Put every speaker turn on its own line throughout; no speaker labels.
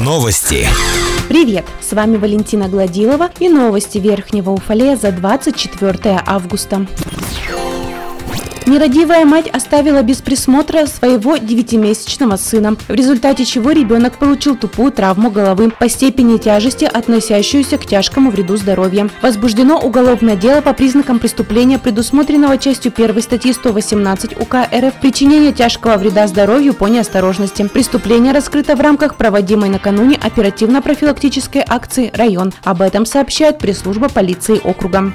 Новости.
Привет! С вами Валентина Гладилова и новости Верхнего Уфалея за 24 августа. Нерадивая мать оставила без присмотра своего девятимесячного сына, в результате чего ребенок получил тупую травму головы по степени тяжести, относящуюся к тяжкому вреду здоровья. Возбуждено уголовное дело по признакам преступления, предусмотренного частью 1 статьи 118 УК РФ «Причинение тяжкого вреда здоровью по неосторожности». Преступление раскрыто в рамках проводимой накануне оперативно-профилактической акции «Район». Об этом сообщает пресс-служба полиции округа.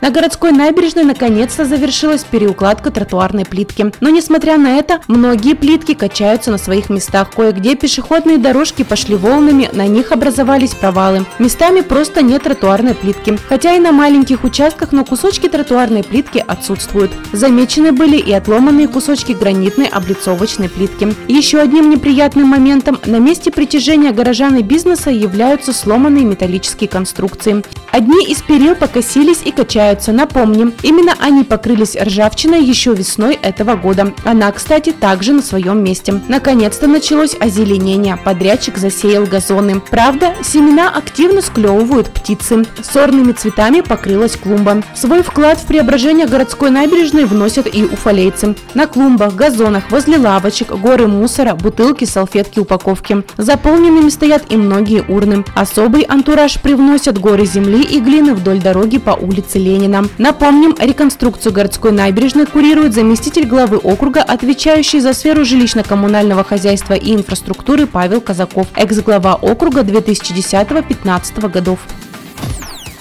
На городской набережной наконец-то завершилась переукладка тротуарной плитки. Но несмотря на это, многие плитки качаются на своих местах. Кое-где пешеходные дорожки пошли волнами, на них образовались провалы. Местами просто нет тротуарной плитки. Хотя и на маленьких участках, но кусочки тротуарной плитки отсутствуют. Замечены были и отломанные кусочки гранитной облицовочной плитки. Еще одним неприятным моментом на месте притяжения горожан и бизнеса являются сломанные металлические конструкции. Одни из перил покосились и качаются появляются. Напомним, именно они покрылись ржавчиной еще весной этого года. Она, кстати, также на своем месте. Наконец-то началось озеленение. Подрядчик засеял газоны. Правда, семена активно склевывают птицы. Сорными цветами покрылась клумба. Свой вклад в преображение городской набережной вносят и уфалейцы. На клумбах, газонах, возле лавочек, горы мусора, бутылки, салфетки, упаковки. Заполненными стоят и многие урны. Особый антураж привносят горы земли и глины вдоль дороги по улице Ленина. Ленина. Напомним, реконструкцию городской набережной курирует заместитель главы округа, отвечающий за сферу жилищно-коммунального хозяйства и инфраструктуры Павел Казаков, экс-глава округа 2010-2015 годов.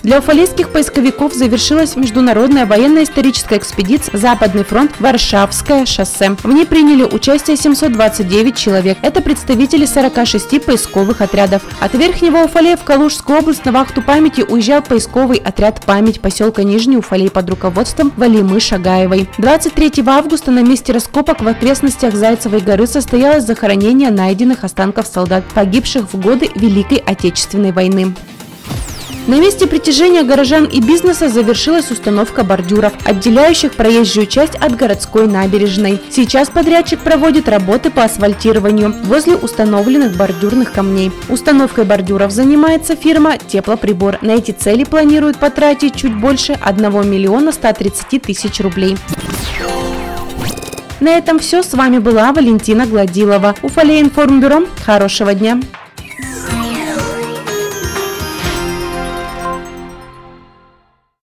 Для уфалейских поисковиков завершилась международная военно-историческая экспедиция «Западный фронт. Варшавское шоссе». В ней приняли участие 729 человек. Это представители 46 поисковых отрядов. От Верхнего Уфалея в Калужскую область на вахту памяти уезжал поисковый отряд «Память» поселка Нижний Уфалей под руководством Валимы Шагаевой. 23 августа на месте раскопок в окрестностях Зайцевой горы состоялось захоронение найденных останков солдат, погибших в годы Великой Отечественной войны. На месте притяжения горожан и бизнеса завершилась установка бордюров, отделяющих проезжую часть от городской набережной. Сейчас подрядчик проводит работы по асфальтированию возле установленных бордюрных камней. Установкой бордюров занимается фирма «Теплоприбор». На эти цели планируют потратить чуть больше 1 миллиона 130 тысяч рублей. На этом все. С вами была Валентина Гладилова. Уфалей информбюро. Хорошего дня.